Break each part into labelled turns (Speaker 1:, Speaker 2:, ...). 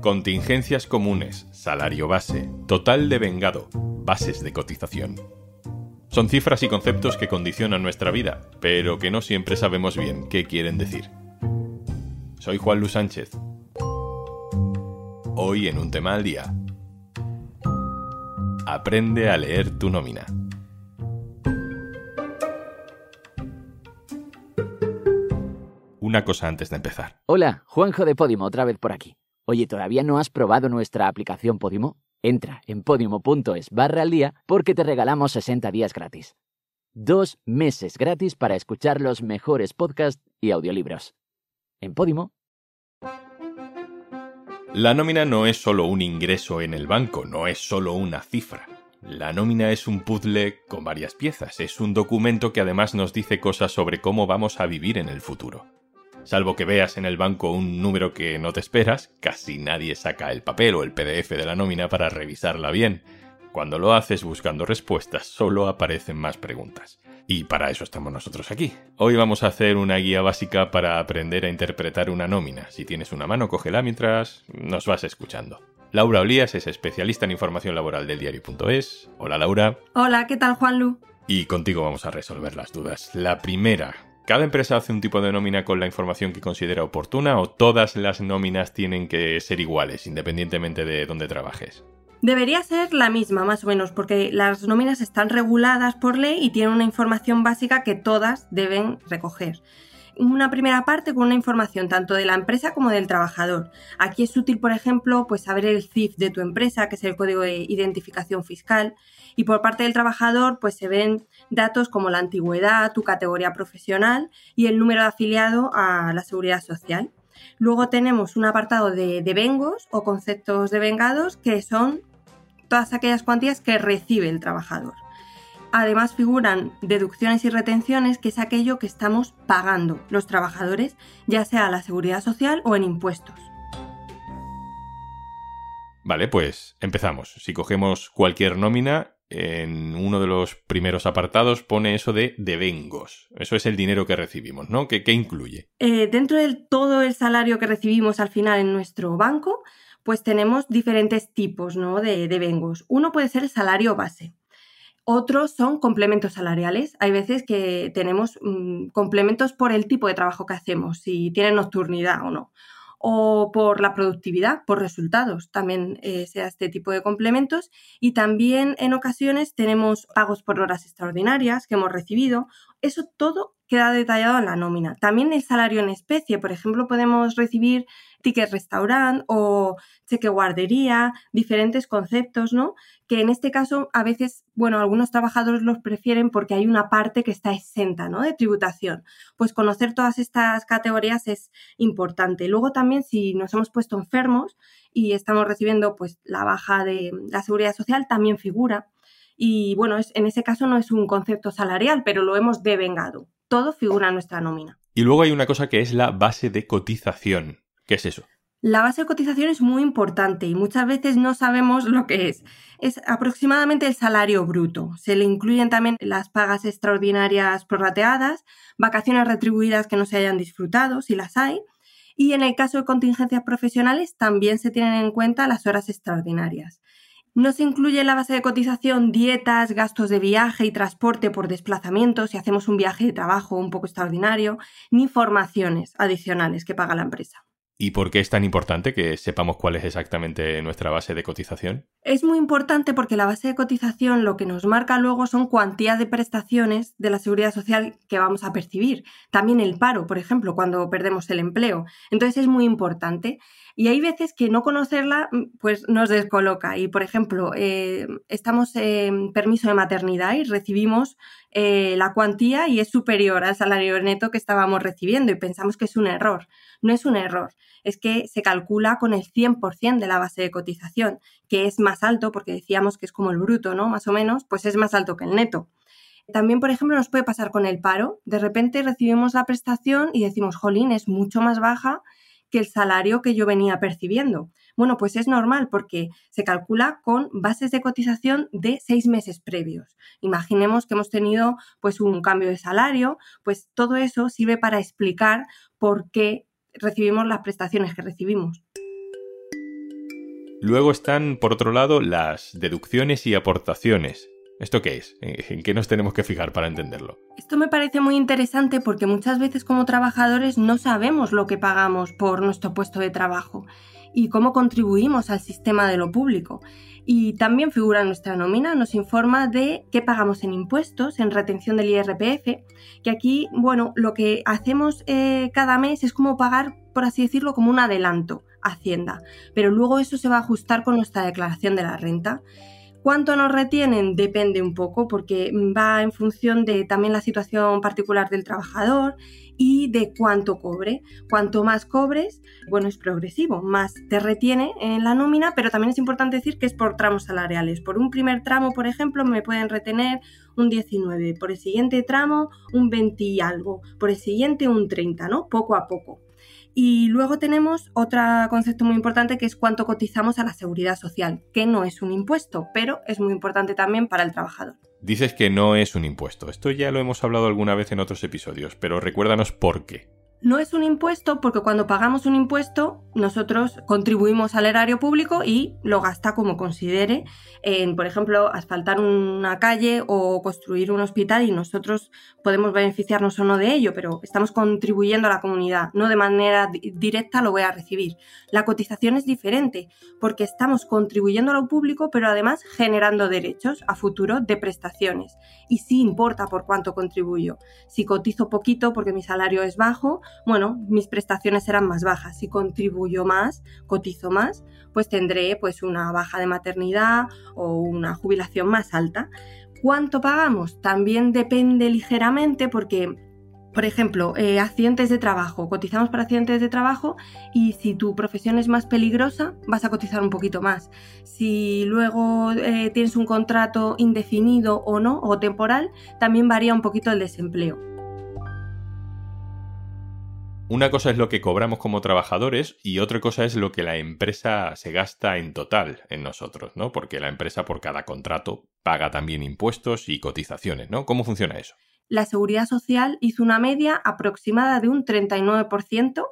Speaker 1: Contingencias comunes, salario base, total de vengado, bases de cotización. Son cifras y conceptos que condicionan nuestra vida, pero que no siempre sabemos bien qué quieren decir. Soy Juan Luis Sánchez. Hoy en un tema al día. Aprende a leer tu nómina. Una cosa antes de empezar.
Speaker 2: Hola, Juanjo de Podimo, otra vez por aquí. Oye, ¿todavía no has probado nuestra aplicación Podimo? Entra en podimo.es barra al día porque te regalamos 60 días gratis. Dos meses gratis para escuchar los mejores podcasts y audiolibros. En Podimo.
Speaker 1: La nómina no es solo un ingreso en el banco, no es solo una cifra. La nómina es un puzzle con varias piezas, es un documento que además nos dice cosas sobre cómo vamos a vivir en el futuro. Salvo que veas en el banco un número que no te esperas, casi nadie saca el papel o el PDF de la nómina para revisarla bien. Cuando lo haces buscando respuestas, solo aparecen más preguntas. Y para eso estamos nosotros aquí. Hoy vamos a hacer una guía básica para aprender a interpretar una nómina. Si tienes una mano, cógela mientras nos vas escuchando. Laura Olías es especialista en información laboral del diario.es. Hola Laura.
Speaker 3: Hola, ¿qué tal Juanlu?
Speaker 1: Y contigo vamos a resolver las dudas. La primera, ¿Cada empresa hace un tipo de nómina con la información que considera oportuna o todas las nóminas tienen que ser iguales, independientemente de dónde trabajes?
Speaker 3: Debería ser la misma, más o menos, porque las nóminas están reguladas por ley y tienen una información básica que todas deben recoger una primera parte con una información tanto de la empresa como del trabajador. Aquí es útil, por ejemplo, pues saber el CIF de tu empresa, que es el código de identificación fiscal, y por parte del trabajador, pues se ven datos como la antigüedad, tu categoría profesional y el número de afiliado a la seguridad social. Luego tenemos un apartado de devengos o conceptos de vengados, que son todas aquellas cuantías que recibe el trabajador. Además figuran deducciones y retenciones, que es aquello que estamos pagando los trabajadores, ya sea a la seguridad social o en impuestos.
Speaker 1: Vale, pues empezamos. Si cogemos cualquier nómina, en uno de los primeros apartados pone eso de devengos. Eso es el dinero que recibimos, ¿no? ¿Qué, incluye?
Speaker 3: Eh, dentro de todo el salario que recibimos al final en nuestro banco, pues tenemos diferentes tipos ¿no? de devengos. Uno puede ser el salario base. Otros son complementos salariales. Hay veces que tenemos mm, complementos por el tipo de trabajo que hacemos, si tienen nocturnidad o no. O por la productividad, por resultados, también eh, sea este tipo de complementos. Y también en ocasiones tenemos pagos por horas extraordinarias que hemos recibido. Eso todo queda detallado en la nómina. También el salario en especie, por ejemplo, podemos recibir ticket restaurant o cheque guardería, diferentes conceptos, ¿no? Que en este caso a veces, bueno, algunos trabajadores los prefieren porque hay una parte que está exenta, ¿no? De tributación. Pues conocer todas estas categorías es importante. Luego también si nos hemos puesto enfermos y estamos recibiendo pues la baja de la seguridad social también figura. Y bueno, es, en ese caso no es un concepto salarial, pero lo hemos devengado. Todo figura en nuestra nómina.
Speaker 1: Y luego hay una cosa que es la base de cotización. ¿Qué es eso?
Speaker 3: La base de cotización es muy importante y muchas veces no sabemos lo que es. Es aproximadamente el salario bruto. Se le incluyen también las pagas extraordinarias prorrateadas, vacaciones retribuidas que no se hayan disfrutado, si las hay, y en el caso de contingencias profesionales también se tienen en cuenta las horas extraordinarias. No se incluye en la base de cotización dietas, gastos de viaje y transporte por desplazamiento si hacemos un viaje de trabajo un poco extraordinario, ni formaciones adicionales que paga la empresa.
Speaker 1: ¿Y por qué es tan importante que sepamos cuál es exactamente nuestra base de cotización?
Speaker 3: Es muy importante porque la base de cotización lo que nos marca luego son cuantías de prestaciones de la seguridad social que vamos a percibir. También el paro, por ejemplo, cuando perdemos el empleo. Entonces es muy importante. Y hay veces que no conocerla mm, pues nos descoloca. Y, por ejemplo, eh, estamos en permiso de maternidad y recibimos eh, la cuantía y es superior al salario neto que estábamos recibiendo y pensamos que es un error. No es un error, es que se calcula con el 100% de la base de cotización, que es más alto porque decíamos que es como el bruto, ¿no? Más o menos, pues es más alto que el neto. También, por ejemplo, nos puede pasar con el paro. De repente recibimos la prestación y decimos, jolín, es mucho más baja que el salario que yo venía percibiendo. Bueno, pues es normal porque se calcula con bases de cotización de seis meses previos. Imaginemos que hemos tenido pues un cambio de salario, pues todo eso sirve para explicar por qué recibimos las prestaciones que recibimos.
Speaker 1: Luego están, por otro lado, las deducciones y aportaciones. ¿Esto qué es? ¿En qué nos tenemos que fijar para entenderlo?
Speaker 3: Esto me parece muy interesante porque muchas veces como trabajadores no sabemos lo que pagamos por nuestro puesto de trabajo y cómo contribuimos al sistema de lo público. Y también figura en nuestra nómina, nos informa de qué pagamos en impuestos, en retención del IRPF, que aquí, bueno, lo que hacemos eh, cada mes es como pagar, por así decirlo, como un adelanto Hacienda, pero luego eso se va a ajustar con nuestra declaración de la renta. ¿Cuánto nos retienen? Depende un poco porque va en función de también la situación particular del trabajador y de cuánto cobre. Cuanto más cobres, bueno, es progresivo, más te retiene en la nómina, pero también es importante decir que es por tramos salariales. Por un primer tramo, por ejemplo, me pueden retener un 19, por el siguiente tramo un 20 y algo, por el siguiente un 30, ¿no? Poco a poco. Y luego tenemos otro concepto muy importante que es cuánto cotizamos a la seguridad social, que no es un impuesto, pero es muy importante también para el trabajador.
Speaker 1: Dices que no es un impuesto. Esto ya lo hemos hablado alguna vez en otros episodios, pero recuérdanos por qué.
Speaker 3: No es un impuesto porque cuando pagamos un impuesto nosotros contribuimos al erario público y lo gasta como considere en, por ejemplo, asfaltar una calle o construir un hospital y nosotros podemos beneficiarnos o no de ello, pero estamos contribuyendo a la comunidad, no de manera directa lo voy a recibir. La cotización es diferente porque estamos contribuyendo a lo público pero además generando derechos a futuro de prestaciones y sí importa por cuánto contribuyo. Si cotizo poquito porque mi salario es bajo, bueno, mis prestaciones serán más bajas. Si contribuyo más, cotizo más, pues tendré pues una baja de maternidad o una jubilación más alta. ¿Cuánto pagamos? También depende ligeramente porque por ejemplo, eh, accidentes de trabajo. Cotizamos para accidentes de trabajo y si tu profesión es más peligrosa, vas a cotizar un poquito más. Si luego eh, tienes un contrato indefinido o no, o temporal, también varía un poquito el desempleo.
Speaker 1: Una cosa es lo que cobramos como trabajadores y otra cosa es lo que la empresa se gasta en total en nosotros, ¿no? Porque la empresa por cada contrato paga también impuestos y cotizaciones, ¿no? ¿Cómo funciona eso?
Speaker 3: La seguridad social hizo una media aproximada de un 39%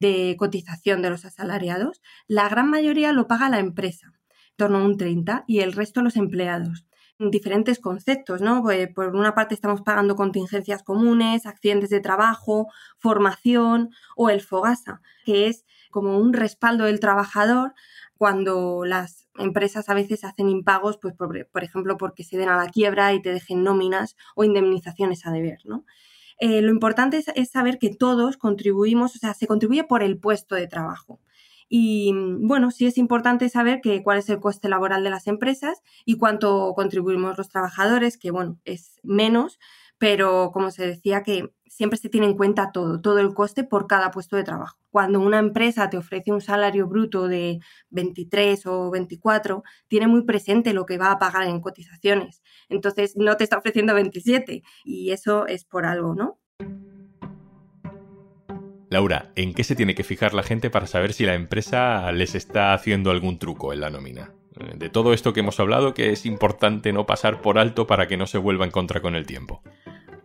Speaker 3: de cotización de los asalariados. La gran mayoría lo paga la empresa, torno a un 30%, y el resto los empleados diferentes conceptos, ¿no? Pues, por una parte estamos pagando contingencias comunes, accidentes de trabajo, formación o el FOGASA, que es como un respaldo del trabajador cuando las empresas a veces hacen impagos, pues por, ejemplo, porque se den a la quiebra y te dejen nóminas o indemnizaciones a deber, ¿no? Eh, lo importante es, saber que todos contribuimos, o sea, se contribuye por el puesto de trabajo. Y bueno, sí es importante saber que, cuál es el coste laboral de las empresas y cuánto contribuimos los trabajadores, que bueno, es menos, pero como se decía que siempre se tiene en cuenta todo, todo el coste por cada puesto de trabajo. Cuando una empresa te ofrece un salario bruto de 23 o 24, tiene muy presente lo que va a pagar en cotizaciones. Entonces no te está ofreciendo 27 y eso es por algo, ¿no?
Speaker 1: Laura, ¿en qué se tiene que fijar la gente para saber si la empresa les está haciendo algún truco en la nómina? Eh, de todo esto que hemos hablado, que es importante no pasar por alto para que no se vuelva en contra con el tiempo.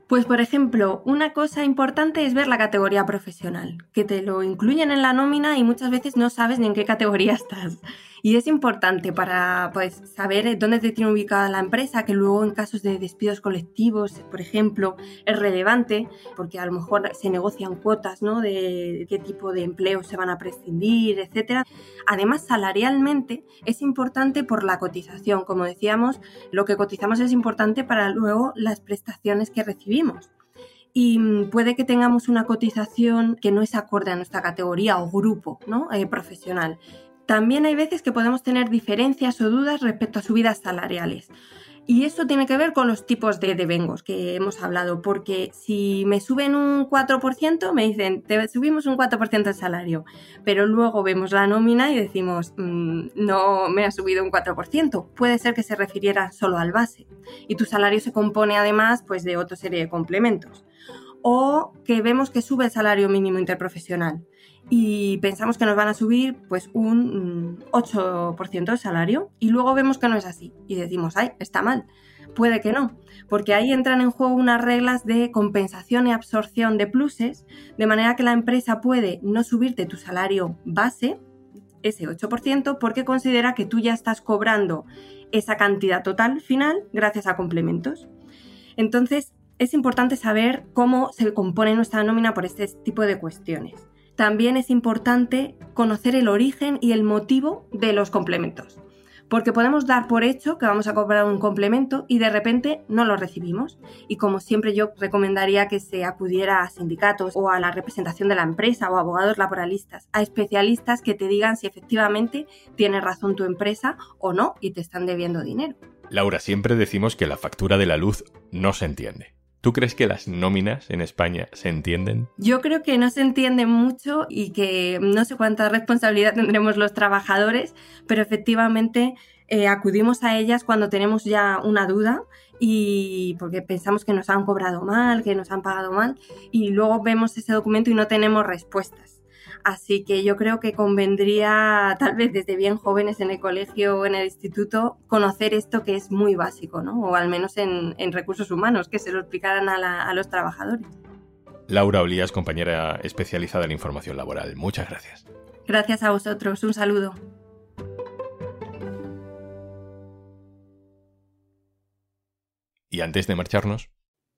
Speaker 3: Pues por ejemplo, una cosa importante es ver la categoría profesional, que te lo incluyen en la nómina y muchas veces no sabes ni en qué categoría estás. Y es importante para pues, saber dónde te tiene ubicada la empresa, que luego en casos de despidos colectivos, por ejemplo, es relevante, porque a lo mejor se negocian cuotas ¿no? de qué tipo de empleos se van a prescindir, etc. Además, salarialmente es importante por la cotización. Como decíamos, lo que cotizamos es importante para luego las prestaciones que recibimos y mm, puede que tengamos una cotización que no es acorde a nuestra categoría o grupo ¿no? Eh, profesional. También hay veces que podemos tener diferencias o dudas respecto a subidas salariales. Y eso tiene que ver con los tipos de devengos que hemos hablado, porque si me suben un 4%, me dicen, te subimos un 4% el salario, pero luego vemos la nómina y decimos, mm, no me ha subido un 4%. Puede ser que se refiriera solo al base y tu salario se compone además pues, de otra serie de complementos. O que vemos que sube el salario mínimo interprofesional y pensamos que nos van a subir pues un 8% mm, de salario y luego vemos que no es así y decimos, ay, está mal. Puede que no, porque ahí entran en juego unas reglas de compensación y absorción de pluses, de manera que la empresa puede no subirte tu salario base, ese 8% porque considera que tú ya estás cobrando esa cantidad total final gracias a complementos. Entonces, es importante saber cómo se compone nuestra nómina por este tipo de cuestiones. También es importante conocer el origen y el motivo de los complementos porque podemos dar por hecho que vamos a cobrar un complemento y de repente no lo recibimos. Y como siempre yo recomendaría que se acudiera a sindicatos o a la representación de la empresa o a abogados laboralistas, a especialistas que te digan si efectivamente tiene razón tu empresa o no y te están debiendo dinero.
Speaker 1: Laura, siempre decimos que la factura de la luz no se entiende. ¿Tú crees que las nóminas en España se entienden?
Speaker 3: Yo creo que no se entienden mucho y que no sé cuánta responsabilidad tendremos los trabajadores, pero efectivamente eh, acudimos a ellas cuando tenemos ya una duda y porque pensamos que nos han cobrado mal, que nos han pagado mal y luego vemos ese documento y no tenemos respuestas. Así que yo creo que convendría, tal vez desde bien jóvenes en el colegio o en el instituto, conocer esto que es muy básico, ¿no? O al menos en, recursos humanos, que se lo explicaran a, a los trabajadores.
Speaker 1: Laura Olías, compañera especializada en información laboral. Muchas gracias.
Speaker 3: Gracias a vosotros. Un saludo.
Speaker 1: Y antes de marcharnos,